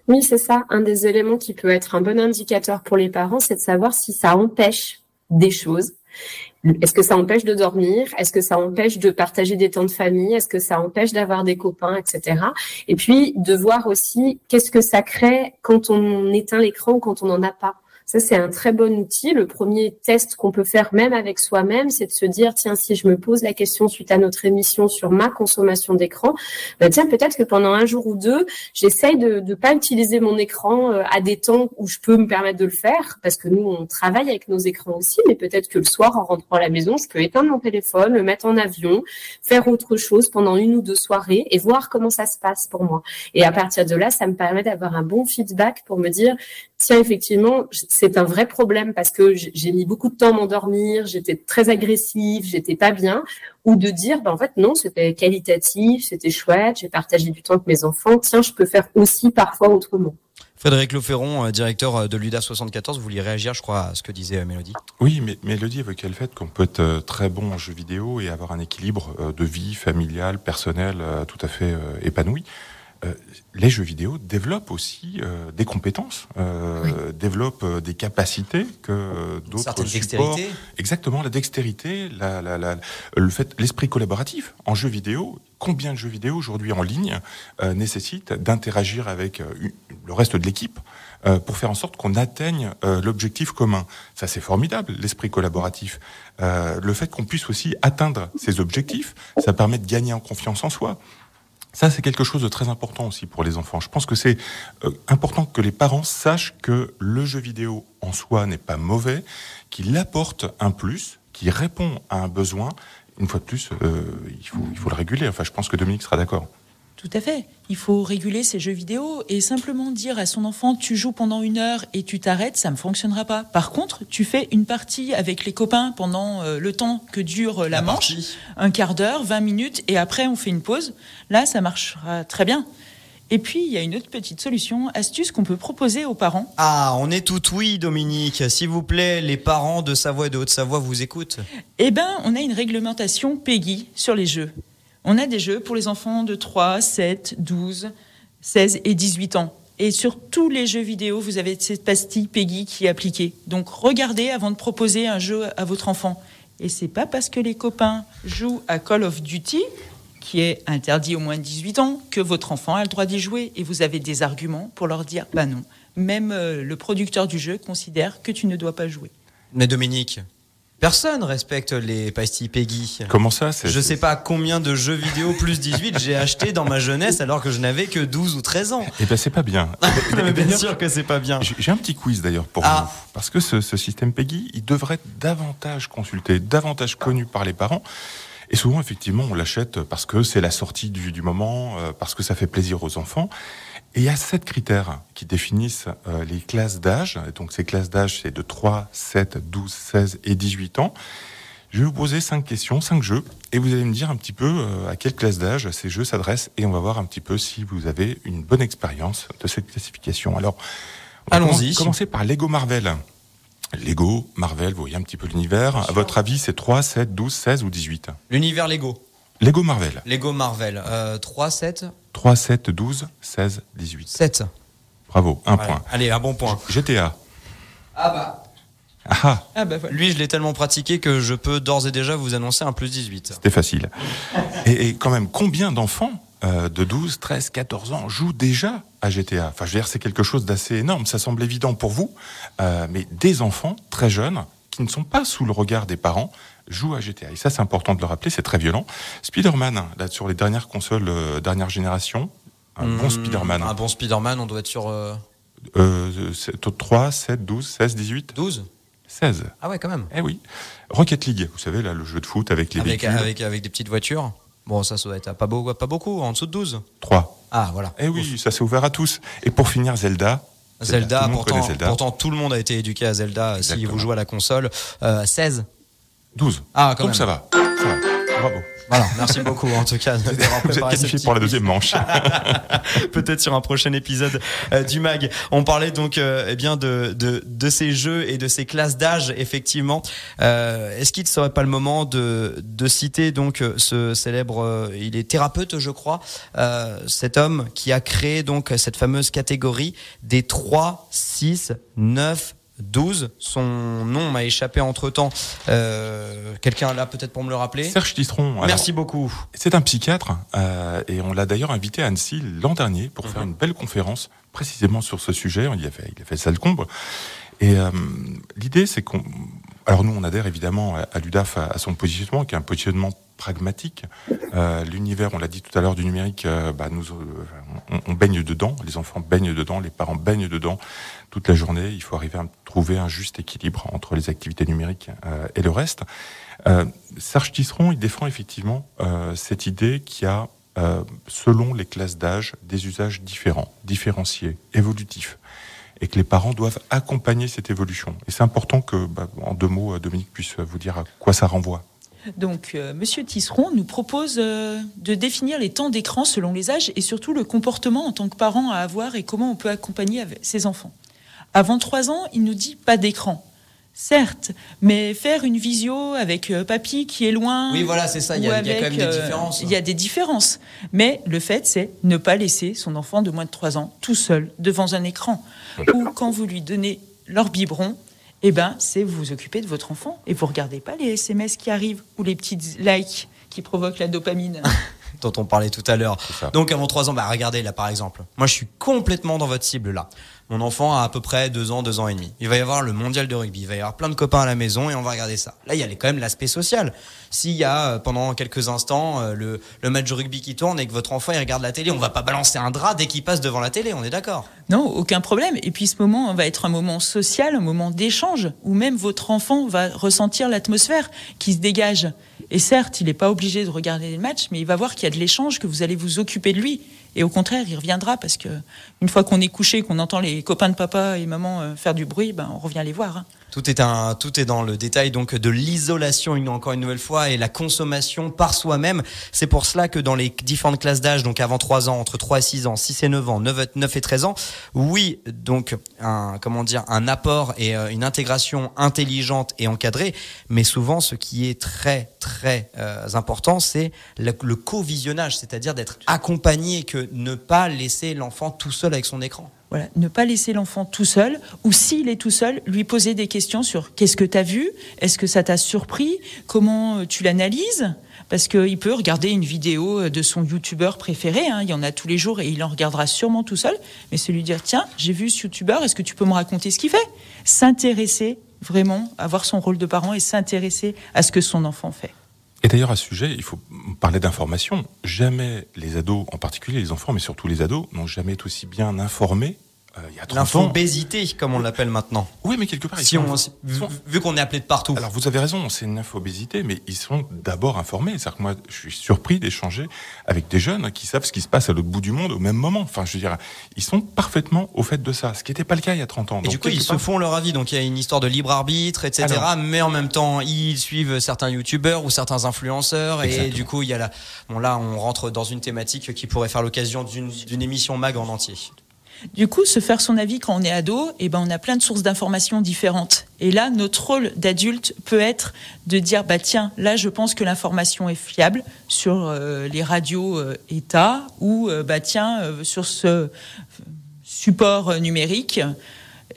D: Oui, c'est ça. Un des éléments qui peut être un bon indicateur pour les parents, c'est de savoir si ça empêche des choses. Est-ce que ça empêche de dormir? Est-ce que ça empêche de partager des temps de famille? Est-ce que ça empêche d'avoir des copains, etc. Et puis de voir aussi qu'est-ce que ça crée quand on éteint l'écran ou quand on n'en a pas. Ça, c'est un très bon outil. Le premier test qu'on peut faire même avec soi-même, c'est de se dire, tiens, si je me pose la question suite à notre émission sur ma consommation d'écran, bah, tiens, peut-être que pendant un jour ou deux, j'essaye de ne pas utiliser mon écran euh, à des temps où je peux me permettre de le faire, parce que nous, on travaille avec nos écrans aussi, mais peut-être que le soir, en rentrant à la maison, je peux éteindre mon téléphone, le mettre en avion, faire autre chose pendant une ou deux soirées et voir comment ça se passe pour moi. Et à partir de là, ça me permet d'avoir un bon feedback pour me dire, tiens, effectivement, c'est un vrai problème parce que j'ai mis beaucoup de temps à m'endormir, j'étais très agressive, j'étais pas bien, ou de dire, ben, en fait, non, c'était qualitatif, c'était chouette, j'ai partagé du temps avec mes enfants, tiens, je peux faire aussi parfois autrement.
B: Frédéric Loferron, euh, directeur euh, de l'UDA 74, vous vouliez réagir, je crois, à ce que disait euh, Mélodie.
C: Oui, mais Mélodie évoquait le fait qu'on peut être très bon en jeu vidéo et avoir un équilibre de vie familiale, personnelle, tout à fait épanoui. Les jeux vidéo développent aussi des compétences, développent des capacités que d'autres supports. Exactement, la dextérité, la, la, le fait, l'esprit collaboratif. En jeu vidéo, combien de jeux vidéo aujourd'hui en ligne euh, nécessitent d'interagir avec euh, le reste de l'équipe euh, pour faire en sorte qu'on atteigne l'objectif commun? Ça, c'est formidable, l'esprit collaboratif. le fait qu'on puisse aussi atteindre ces objectifs, ça permet de gagner en confiance en soi. Ça, c'est quelque chose de très important aussi pour les enfants. Je pense que c'est important que les parents sachent que le jeu vidéo en soi n'est pas mauvais, qu'il apporte un plus, qui répond à un besoin, une fois de plus, euh, il, faut, il faut le réguler. Enfin, je pense que Dominique sera d'accord.
E: Tout à fait. Il faut réguler ces jeux vidéo et simplement dire à son enfant tu joues pendant une heure et tu t'arrêtes, ça ne fonctionnera pas. Par contre, tu fais une partie avec les copains pendant euh, le temps que dure la, manche, un quart d'heure, 20 minutes, et après on fait une pause. Là, ça marchera très bien. Et puis, il y a une autre petite solution, astuce qu'on peut proposer aux parents.
B: Ah, on est tout oui, Dominique. S'il vous plaît, les parents de Savoie et de Haute-Savoie vous écoutent.
E: Eh bien, on a une réglementation PEGI sur les jeux. On a des jeux pour les enfants de 3, 7, 12, 16 et 18 ans. Et sur tous les jeux vidéo, vous avez cette pastille PEGI qui est appliquée. Donc, regardez avant de proposer un jeu à votre enfant. Et c'est pas parce que les copains jouent à Call of Duty qui est interdit au moins de 18 ans, que votre enfant a le droit d'y jouer et vous avez des arguments pour leur dire bah non. Même euh, le producteur du jeu considère que tu ne dois pas jouer.
B: Mais Dominique, Personne respecte les pastilles Peggy.
C: Comment ça
B: Je sais pas combien de jeux vidéo plus 18 j'ai acheté dans ma jeunesse alors que je n'avais que 12 ou 13 ans.
C: Eh ben c'est pas bien.
B: bien sûr que c'est pas bien.
C: J'ai un petit quiz d'ailleurs pour ah. vous. Parce que ce, ce système Peggy, il devrait être davantage consulté, davantage connu par les parents. Et souvent, effectivement, on l'achète parce que c'est la sortie du, du moment, euh, parce que ça fait plaisir aux enfants. Et il y a sept critères qui définissent euh, les classes d'âge. Donc ces classes d'âge, c'est de 3, 7, 12, 16 et 18 ans. Je vais vous poser cinq questions, cinq jeux, et vous allez me dire un petit peu euh, à quelle classe d'âge ces jeux s'adressent, et on va voir un petit peu si vous avez une bonne expérience de cette classification. Alors,
B: allons-y.
C: Commencer par Lego Marvel. Lego, Marvel, vous voyez un petit peu l'univers. À votre avis, c'est 3, 7, 12, 16 ou 18
B: L'univers Lego.
C: Lego Marvel.
B: Lego Marvel. 3, 7
C: 3, 7, 12, 16, 18.
B: 7.
C: Bravo, un point.
B: Allez, un bon point.
C: GTA.
B: Ah bah.
C: Ah.
B: ah bah Lui, je l'ai tellement pratiqué que je peux d'ores et déjà vous annoncer un plus 18.
C: C'était facile. et, et quand même, combien d'enfants euh, de 12, 13, 14 ans jouent déjà à GTA. Enfin, je veux dire, c'est quelque chose d'assez énorme. Ça semble évident pour vous, euh, mais des enfants très jeunes qui ne sont pas sous le regard des parents jouent à GTA. Et ça, c'est important de le rappeler, c'est très violent. Spider-Man, là, sur les dernières consoles, euh, dernière génération, un bon hmm, Spider-Man.
B: Un bon Spider-Man, on doit être sur... Euh...
C: 3, 7, 12, 16, 18
B: 12
C: 16.
B: Ah ouais, quand même.
C: Eh oui. Rocket League, vous savez, là, le jeu de foot avec les
B: avec,
C: véhicules.
B: Avec, avec des petites voitures Bon, ça, ça doit être pas, beau, pas beaucoup, en dessous de 12
C: 3.
B: Ah, voilà.
C: Eh oui, ça s'est ouvert à tous. Et pour finir, Zelda.
B: Zelda, pourtant, pourtant, tout le monde a été éduqué à Zelda si vous jouez à la console. Euh, 16
C: 12.
B: Ah, quand
C: Donc
B: même.
C: ça va. Ça va. Bravo.
B: Voilà, merci beaucoup en tout cas.
C: Vous êtes qualifié pour la deuxième manche.
B: Peut-être sur un prochain épisode euh, du mag. On parlait donc euh, eh bien de, de, de ces jeux et de ces classes d'âge effectivement. Euh, Est-ce qu'il ne serait pas le moment de, de citer donc ce célèbre, euh, il est thérapeute je crois, euh, cet homme qui a créé donc cette fameuse catégorie des 3, 6, 9 12. Son nom m'a échappé entre temps. Euh, Quelqu'un là peut-être pour me le rappeler
C: Serge Tistron.
B: Merci beaucoup.
C: C'est un psychiatre euh, et on l'a d'ailleurs invité à Annecy l'an dernier pour faire mhm. une belle conférence précisément sur ce sujet. Il a fait, il a fait ça le comble. Et euh, l'idée, c'est qu'on. Alors nous, on adhère évidemment à, l'UDAF à, son positionnement, qui est un positionnement pragmatique. Euh, L'univers, on l'a dit tout à l'heure, du numérique, euh, bah, nous, euh, on, baigne dedans. Les enfants baignent dedans, les parents baignent dedans toute la journée. Il faut arriver à trouver un juste équilibre entre les activités numériques euh, et le reste. Euh, Serge Tisseron, il défend effectivement cette idée qu'il y a, selon les classes d'âge, des usages différents, différenciés, évolutifs et que les parents doivent accompagner cette évolution. Et c'est important que, bah, en deux mots, Dominique puisse vous dire à quoi ça renvoie.
E: Donc, euh, Monsieur Tisseron nous propose euh, de définir les temps d'écran selon les âges et surtout le comportement en tant que parent à avoir et comment on peut accompagner ses enfants. Avant trois ans, il nous dit pas d'écran. Certes, mais faire une visio avec euh, papy qui est loin.
B: Oui, voilà, c'est ça. Il y, a, il y a quand même des
E: euh,
B: différences.
E: Il y a des différences. Mais le fait, c'est ne pas laisser son enfant de moins de 3 ans tout seul devant un écran. Ou quand vous lui donnez leur biberon, eh ben, c'est vous vous occupez de votre enfant et vous regardez pas les SMS qui arrivent ou les petites likes qui provoquent la dopamine.
B: dont on parlait tout à l'heure. Donc avant trois ans, bah regardez là par exemple. Moi je suis complètement dans votre cible là. Mon enfant a à peu près deux ans, deux ans et demi. Il va y avoir le mondial de rugby, il va y avoir plein de copains à la maison et on va regarder ça. Là il y a quand même l'aspect social. S'il y a euh, pendant quelques instants euh, le, le match de rugby qui tourne et que votre enfant il regarde la télé, on va pas balancer un drap dès qu'il passe devant la télé, on est d'accord?
E: Non, aucun problème. Et puis ce moment va être un moment social, un moment d'échange, où même votre enfant va ressentir l'atmosphère qui se dégage. Et certes, il n'est pas obligé de regarder les matchs, mais il va voir qu'il y a de l'échange, que vous allez vous occuper de lui. Et au contraire, il reviendra parce que une fois qu'on est couché, qu'on entend les copains de papa et maman euh, faire du bruit, ben on revient les voir. hein.
B: Tout est un, tout est dans le détail donc de l'isolation une encore une nouvelle fois et la consommation par soi-même. C'est pour cela que dans les différentes classes d'âge, donc avant 3 ans, entre 3 et 6 ans, 6 et 9 ans, 9, 9 et 13 ans, oui, donc un, comment dire, un apport et euh, une intégration intelligente et encadrée, mais souvent ce qui est très très euh, important, c'est le, le co-visionnage, c'est-à-dire d'être accompagné, que ne pas laisser l'enfant tout seul avec son écran.
E: Voilà, ne pas laisser l'enfant tout seul, ou s'il est tout seul, lui poser des questions sur qu'est-ce que tu as vu, est-ce que ça t'a surpris, comment euh, tu l'analyses, parce qu'il peut regarder une vidéo euh, de son youtubeur préféré, hein, il y en a tous les jours et il en regardera sûrement tout seul, mais c'est lui dire tiens, j'ai vu ce youtubeur, est-ce que tu peux me raconter ce qu'il fait? S'intéresser vraiment, avoir son rôle de parent et s'intéresser à ce que son enfant fait.
C: Et d'ailleurs, à ce sujet, il faut parler d'information. Jamais les ados, en particulier les enfants, mais surtout les ados, n'ont jamais été aussi bien informés il y a 30 ans.
B: L'infobésité, comme on l'appelle maintenant.
C: Oui, mais quelque part, ils
B: Si
C: sont-
B: on, vu,
C: sont-
B: vu qu'on est appelé de partout.
C: Alors vous avez raison, c'est une infobésité, mais ils sont d'abord informés. C'est-à-dire que moi, je suis surpris d'échanger avec des jeunes qui savent ce qui se passe à l'autre bout du monde au même moment. Enfin, je veux dire, ils sont parfaitement au fait de ça, ce qui n'était pas le cas il y a 30 ans.
B: Et
C: Donc,
B: du coup, ils se font leur avis. Donc, il y a une histoire de libre arbitre, etc.
C: Alors-
B: mais en même temps, ils suivent certains youtubeurs ou certains influenceurs. Et du coup, il y a la, bon, là, on rentre dans une thématique qui pourrait faire l'occasion d'une émission mag en entier.
E: Du coup, se faire son avis quand on est ado, eh ben, on a plein de sources d'informations différentes. Et là, notre rôle d'adulte peut être de dire, bah tiens, là, je pense que l'information est fiable sur euh, les radios euh, État ou euh, bah tiens, sur ce support numérique,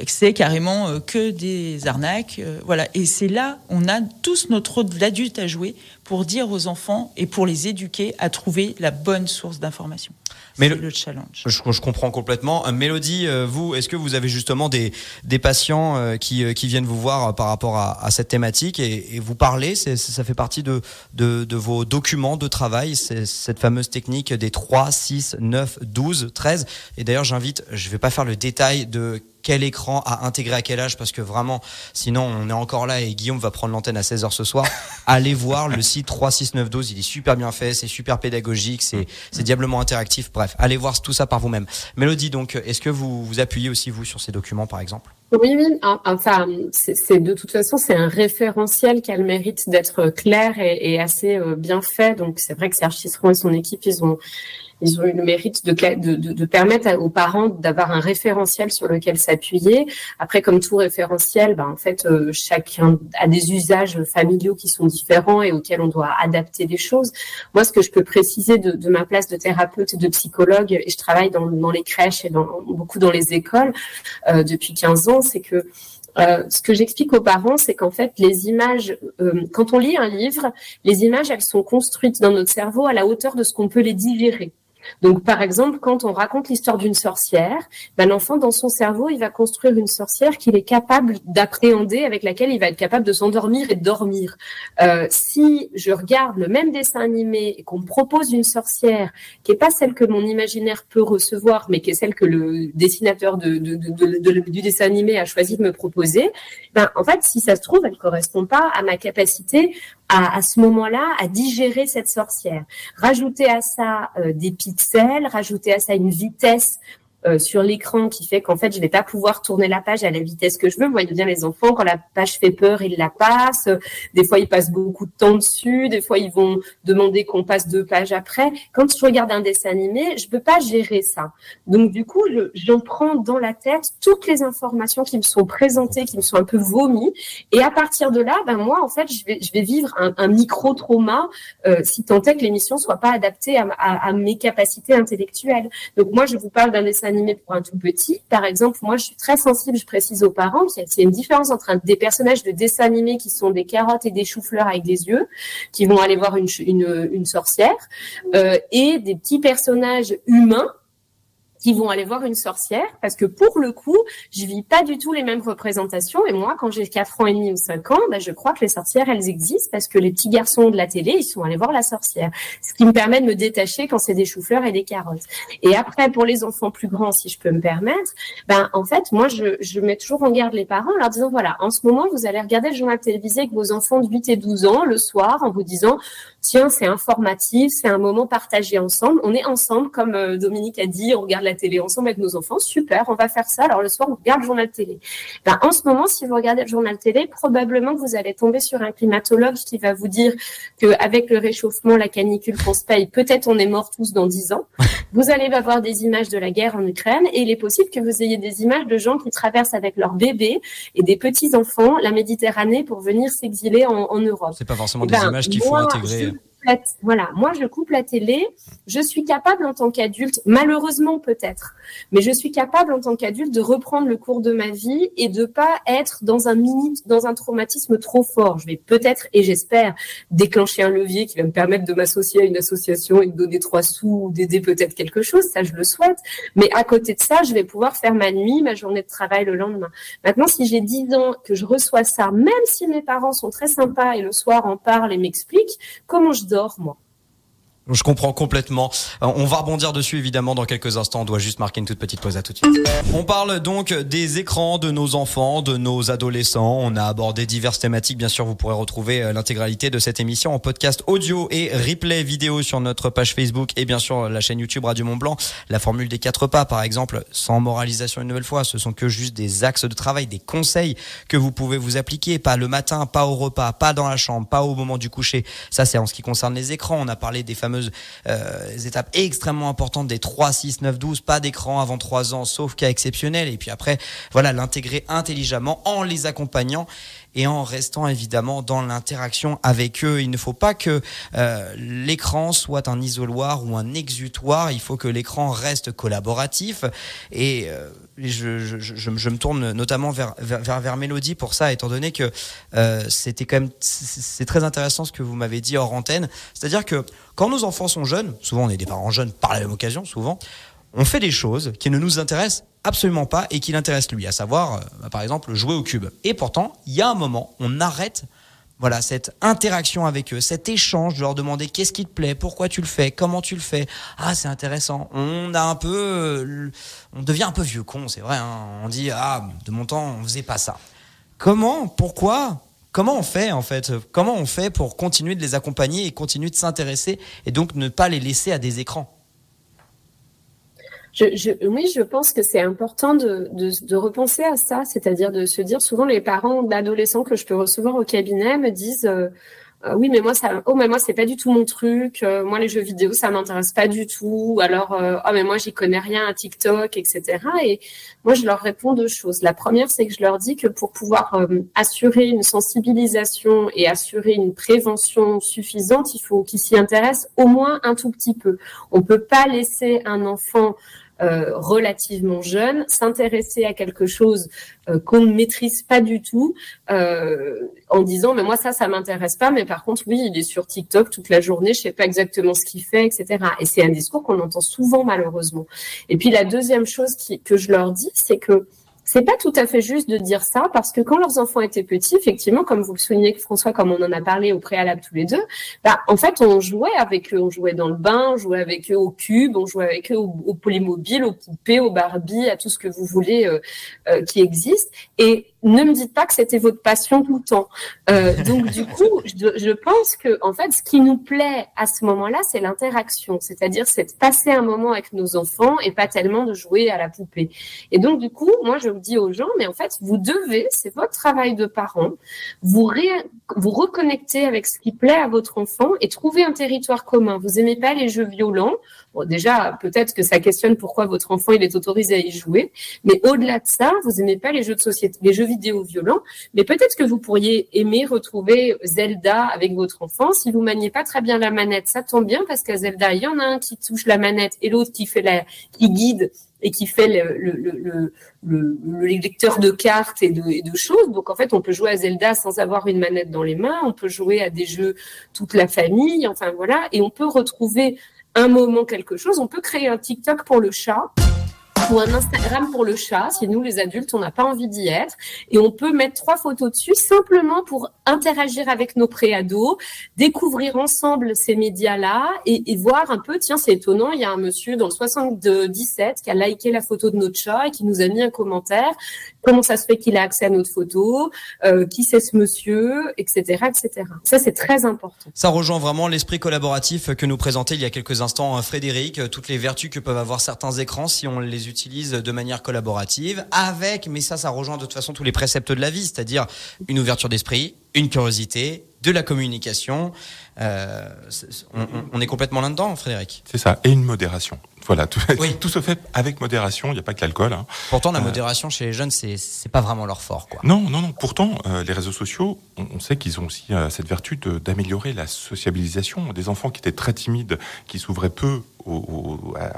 E: c'est carrément que des arnaques. voilà. Et c'est là, on a tous notre rôle d'adulte à jouer pour dire aux enfants et pour les éduquer à trouver la bonne source d'information.
B: Mais le-
E: le challenge.
B: Je, je comprends complètement. Euh, Mélodie, euh, vous, est-ce que vous avez justement des, des patients euh, qui, qui viennent vous voir par rapport à, à cette thématique et, et vous parlez Ça fait partie de, de, de vos documents de travail, cette fameuse technique des 3, 6, 9, 12, 13. Et d'ailleurs, j'invite, je vais pas faire le détail de quel écran à intégrer à quel âge parce que vraiment sinon on est encore là et Guillaume va prendre l'antenne à 16h ce soir allez voir le site 36912 il est super bien fait c'est super pédagogique c'est diablement interactif bref allez voir tout ça par vous-même Mélodie donc est-ce que vous vous appuyez aussi vous sur ces documents par exemple?
D: Oui, oui. en- Enfin, c'est c'est- de toute façon, c'est un référentiel qui a le mérite d'être clair et, et assez euh, bien fait. Donc, c'est vrai que Serge Tisseron et son équipe, ils ont, ils ont eu le mérite de, de, de, de permettre aux parents d'avoir un référentiel sur lequel s'appuyer. Après, comme tout référentiel, ben, en fait, euh, chacun a des usages familiaux qui sont différents et auxquels on doit adapter les choses. Moi, ce que je peux préciser de, de ma place de thérapeute et de psychologue, et je travaille dans, dans les crèches et dans, beaucoup dans les écoles euh, depuis 15 ans, c'est que euh, ce que j'explique aux parents, c'est qu'en fait, les images, euh, quand on lit un livre, les images, elles sont construites dans notre cerveau à la hauteur de ce qu'on peut les digérer. Donc, par exemple, quand on raconte l'histoire d'une sorcière, ben, l'enfant, dans son cerveau, il va construire une sorcière qu'il est capable d'appréhender, avec laquelle il va être capable de s'endormir et de dormir. Euh, si je regarde le même dessin animé et qu'on me propose une sorcière qui est pas celle que mon imaginaire peut recevoir, mais qui est celle que le dessinateur de, de, de, de- de- du dessin animé a choisi de me proposer, ben, en fait, si ça se trouve, elle correspond pas à ma capacité à, à ce moment-là à digérer cette sorcière. Rajouter à ça euh, des pixels, rajouter à ça une vitesse euh, sur l'écran qui fait qu'en fait, je vais pas pouvoir tourner la page à la vitesse que je veux. Vous voyez bien les enfants, quand la page fait peur, ils la passent. Des fois, ils passent beaucoup de temps dessus. Des fois, ils vont demander qu'on passe deux pages après. Quand je regarde un dessin animé, je peux pas gérer ça. Donc, du coup, j'en prends dans la tête toutes les informations qui me sont présentées, qui me sont un peu vomies. Et à partir de là, ben moi, en fait, je vais, je vais vivre un, micro-trauma euh, si tant est que l'émission soit pas adaptée à, à, à mes capacités intellectuelles. Donc, moi, je vous parle d'un dessin animé pour un tout petit. Par exemple, moi, je suis très sensible, je précise aux parents qu'il y a une différence entre des personnages de dessin animé qui sont des carottes et des choux-fleurs avec des yeux, qui vont aller voir une sorcière, euh, et des petits personnages humains qui vont aller voir une sorcière parce que pour le coup, je vis pas du tout les mêmes représentations et moi quand j'ai 4 ans et demi ou 5 ans, ben, je crois que les sorcières elles existent parce que les petits garçons de la télé, ils sont allés voir la sorcière. Ce qui me permet de me détacher quand c'est des choux-fleurs et des carottes. Et après pour les enfants plus grands si je peux me permettre, ben en fait, moi je, je mets toujours en garde les parents en leur disant voilà, en ce moment, vous allez regarder le journal télévisé avec vos enfants de 8 et 12 ans le soir en vous disant tiens, c'est informatif, c'est un moment partagé ensemble. On est ensemble, comme euh, Dominique a dit, on regarde la télé ensemble avec nos enfants. Super, on va faire ça. Alors le soir, on regarde le journal télé. Ben, en ce moment, si vous regardez le journal télé, probablement vous allez tomber sur un climatologue qui va vous dire qu'avec le réchauffement, la canicule qu'on se paye, peut-être on est morts tous dans dix ans. Vous allez avoir des images de la guerre en Ukraine et il est possible que vous ayez des images de gens qui traversent avec leurs bébés et des petits enfants la Méditerranée pour venir s'exiler en, en Europe.
B: C'est pas forcément des ben, images qu'il faut intégrer
D: voilà, moi je coupe la télé, je suis capable en tant qu'adulte, malheureusement peut-être, mais je suis capable en tant qu'adulte de reprendre le cours de ma vie et de pas être dans un mini, dans un traumatisme trop fort. Je vais peut-être et j'espère déclencher un levier qui va me permettre de m'associer à une association et de donner trois sous ou d'aider peut-être quelque chose, ça je le souhaite. Mais à côté de ça, je vais pouvoir faire ma nuit, ma journée de travail le lendemain. Maintenant, si j'ai 10 ans que je reçois ça, même si mes parents sont très sympas et le soir en parlent et m'expliquent, comment je dors, moi.
B: Je comprends complètement. Euh, on va rebondir dessus évidemment dans quelques instants. On doit juste marquer une toute petite pause à tout de suite. On parle donc des écrans de nos enfants, de nos adolescents. On a abordé diverses thématiques. Bien sûr, vous pourrez retrouver euh, l'intégralité de cette émission en podcast audio et replay vidéo sur notre page Facebook et bien sûr la chaîne YouTube Radio Mont Blanc. La formule des quatre pas, par exemple, sans moralisation une nouvelle fois. Ce sont que juste des axes de travail, des conseils que vous pouvez vous appliquer. Pas le matin, pas au repas, pas dans la chambre, pas au moment du coucher. Ça, c'est en ce qui concerne les écrans. On a parlé des fameuses euh, étapes extrêmement importantes des 3, 6, 9, 12, pas d'écran avant 3 ans, sauf cas exceptionnel. Et puis après, voilà, l'intégrer intelligemment en les accompagnant et en restant évidemment dans l'interaction avec eux. Il ne faut pas que euh, l'écran soit un isoloir ou un exutoire. Il faut que l'écran reste collaboratif. Et euh, je, je, je, je, me tourne notamment vers, vers, vers Mélodie pour ça, étant donné que euh, c'était quand même c'est très intéressant ce que vous m'avez dit hors antenne. C'est-à-dire que quand nos enfants sont jeunes, souvent on est des parents jeunes par la même occasion, souvent on fait des choses qui ne nous intéressent absolument pas et qui l'intéressent lui, à savoir, euh, bah, par exemple, jouer au cube. Et pourtant, il y a un moment, on arrête voilà cette interaction avec eux, cet échange, de leur demander qu'est-ce qui te plaît, pourquoi tu le fais, comment tu le fais? Ah, c'est intéressant. On a un peu, euh, on devient un peu vieux con, c'est vrai. Hein. On dit ah, de mon temps, on faisait pas ça. Comment, pourquoi, comment on fait en fait? Comment on fait pour continuer de les accompagner et continuer de s'intéresser et donc ne pas les laisser à des écrans?
D: Je, je, oui, je pense que c'est important de, de, de, repenser à ça, c'est-à-dire de se dire souvent les parents d'adolescents que je peux recevoir au cabinet me disent euh, euh, oui mais moi ça oh mais moi c'est pas du tout mon truc euh, moi les jeux vidéo ça m'intéresse pas du tout alors oh mais moi j'y connais rien à TikTok etc et moi je leur réponds deux choses. La première c'est que je leur dis que pour pouvoir assurer une sensibilisation et assurer une prévention suffisante il faut qu'ils s'y intéressent au moins un tout petit peu. On peut pas laisser un enfant euh, relativement jeune, s'intéresser à quelque chose euh, qu'on ne maîtrise pas du tout, euh, en disant mais moi ça ça m'intéresse pas, mais par contre oui il est sur TikTok toute la journée, je sais pas exactement ce qu'il fait, etc. Et c'est un discours qu'on entend souvent malheureusement. Et puis la deuxième chose qui, que je leur dis, c'est que c'est pas tout à fait juste de dire ça parce que quand leurs enfants étaient petits, effectivement, comme vous le soulignez, François, comme on en a parlé au préalable tous les deux, bah, en fait, on jouait avec eux, on jouait dans le bain, on jouait avec eux au cube, on jouait avec eux au, polymobile, aux poupées, aux Barbie, à tout ce que vous voulez euh, euh, qui existe. Et ne me dites pas que c'était votre passion tout le temps. Euh, donc du coup, je, je, pense que en fait, ce qui nous plaît à ce moment-là, c'est l'interaction, c'est-à-dire c'est de passer un moment avec nos enfants et pas tellement de jouer à la poupée. Et donc du coup, moi je dis aux gens, mais en fait, vous devez, c'est votre travail de parent, vous ré, vous reconnecter avec ce qui plaît à votre enfant et trouver un territoire commun. Vous aimez pas les jeux violents, bon déjà peut-être que ça questionne pourquoi votre enfant il est autorisé à y jouer, mais au-delà de ça, vous aimez pas les jeux de société, les jeux vidéo violents, mais peut-être que vous pourriez aimer retrouver Zelda avec votre enfant. Si vous maniez pas très bien la manette, ça tombe bien parce qu'à Zelda, il y en a un qui touche la manette et l'autre qui fait la, qui guide et qui fait le, le, le, le, lecteur de cartes et de, et de, choses. Donc en fait, on peut jouer à Zelda sans avoir une manette dans les mains. On peut jouer à des jeux toute la famille. Enfin voilà, et on peut retrouver un moment quelque chose. On peut créer un TikTok pour le chat ou un Instagram pour le chat, si nous les adultes on n'a pas envie d'y être, et on peut mettre trois photos dessus simplement pour interagir avec nos préados, découvrir ensemble ces médias-là et, et, voir un peu, tiens c'est étonnant, il y a un monsieur dans le 77 qui a liké la photo de notre chat et qui nous a mis un commentaire, comment ça se fait qu'il a accès à notre photo, euh, qui c'est ce monsieur, etc., etc. Ça c'est très important.
B: Ça rejoint vraiment l'esprit collaboratif que nous présentait il y a quelques instants euh, Frédéric, euh, toutes les vertus que peuvent avoir certains écrans si on les utilise utilise de manière collaborative, avec, mais ça, ça rejoint de toute façon tous les préceptes de la vie, c'est-à-dire une ouverture d'esprit, une curiosité, de la communication. Euh, on, est complètement là-dedans, Frédéric.
C: C'est ça, et une modération. Voilà, tout, tout se fait avec modération, il n'y a pas que l'alcool. Hein.
B: Pourtant, la euh, modération chez les jeunes, c'est pas vraiment leur fort. Quoi.
C: Non, non, non. Pourtant, euh, les réseaux sociaux, on, sait qu'ils ont aussi cette vertu d'améliorer la sociabilisation. Des enfants qui étaient très timides, qui s'ouvraient peu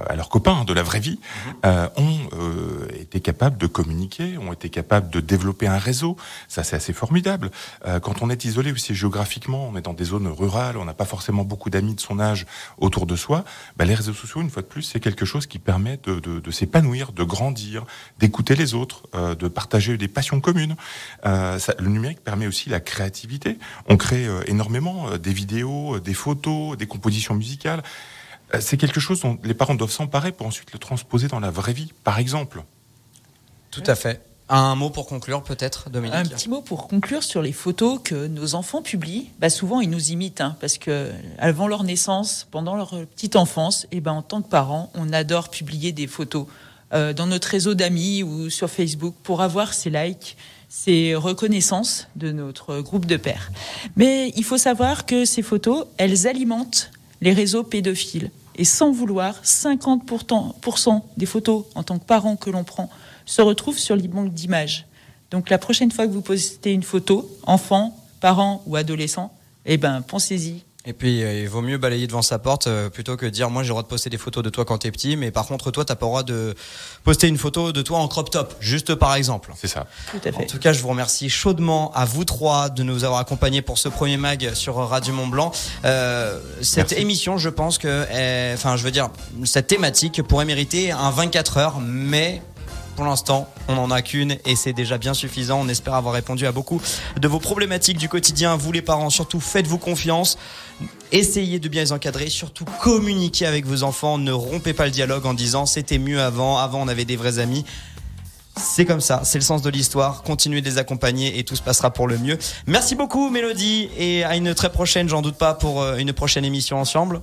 C: à, leurs copains de la vraie vie, mhm. euh, ont euh, été capables de communiquer, ont été capables de développer un réseau. Ça, c'est assez formidable. Euh, quand on est isolé aussi géographiquement, on est dans des zones rurales, on n'a pas forcément beaucoup d'amis de son âge autour de soi. Bah, les réseaux sociaux, une fois de plus, c'est quelque chose qui permet de, de, de s'épanouir, de grandir, d'écouter les autres, de partager des passions communes. Ça, le numérique permet aussi la créativité. On crée énormément des vidéos, des photos, des compositions musicales. Euh, c'est quelque chose dont les parents doivent s'emparer pour ensuite le transposer dans la vraie vie, par exemple.
B: Tout à fait. Un mot pour conclure peut-être, Dominique
E: Un petit mot pour conclure sur les photos que nos enfants publient. Bah souvent, ils nous imitent, hein, parce que avant leur naissance, pendant leur petite enfance, et eh ben, en tant que parents, on adore publier des photos euh, dans notre réseau d'amis ou sur Facebook pour avoir ces likes, ces reconnaissances de notre groupe de pères. Mais il faut savoir que ces photos, elles alimentent les réseaux pédophiles. Et sans vouloir, 50% des photos en tant que parent que l'on prend se retrouvent sur les banques d'images. Donc la prochaine fois que vous postez une photo, enfant, parent ou adolescent, eh ben pensez-y,
B: et puis, euh, il vaut mieux balayer devant sa porte euh, plutôt que dire moi j'ai le droit de poster des photos de toi quand t'es petit, mais par contre toi t'as pas le droit de poster une photo de toi en crop top, juste par exemple.
C: C'est ça.
B: Tout à fait. En tout cas, je vous remercie chaudement à vous trois de nous avoir accompagnés pour ce premier mag sur Radio Mont Blanc. Euh, cette émission, je pense que, enfin, je veux dire, cette thématique pourrait mériter un 24 heures, mais pour l'instant, on n'en a qu'une et c'est déjà bien suffisant. On espère avoir répondu à beaucoup de vos problématiques du quotidien. Vous les parents, surtout faites-vous confiance. Essayez de bien les encadrer, surtout communiquez avec vos enfants. Ne rompez pas le dialogue en disant c'était mieux avant, avant on avait des vrais amis. C'est comme ça, c'est le sens de l'histoire. Continuez de les accompagner et tout se passera pour le mieux. Merci beaucoup Mélodie et à une très prochaine, j'en doute pas, pour euh, une prochaine émission ensemble.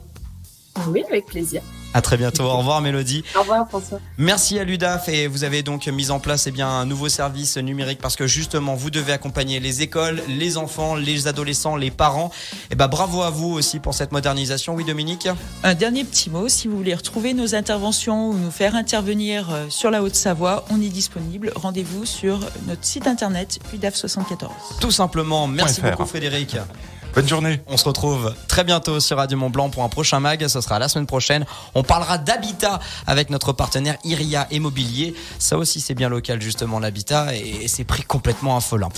D: Oui, avec plaisir.
B: À très bientôt. Au revoir Mélodie.
D: Au revoir François.
B: Merci à l'UDAF et vous avez donc mis en place eh bien, un nouveau service numérique parce que justement vous devez accompagner les écoles, les enfants, les adolescents, les parents. Et eh ben bravo à vous aussi pour cette modernisation. Oui Dominique?
E: Un dernier petit mot, si vous voulez retrouver nos interventions ou nous faire intervenir euh, sur la Haute-Savoie, on est disponible. Rendez-vous sur notre site internet UDAF 74.
B: Tout simplement. Merci beaucoup Frédéric.
C: Bonne journée.
B: On se retrouve très bientôt sur Radio Mont Blanc pour un prochain mag. Ce sera la semaine prochaine. On parlera d'habitat avec notre partenaire Iria Immobilier. Ça aussi, c'est bien local, justement, l'habitat et c'est pris complètement affolant.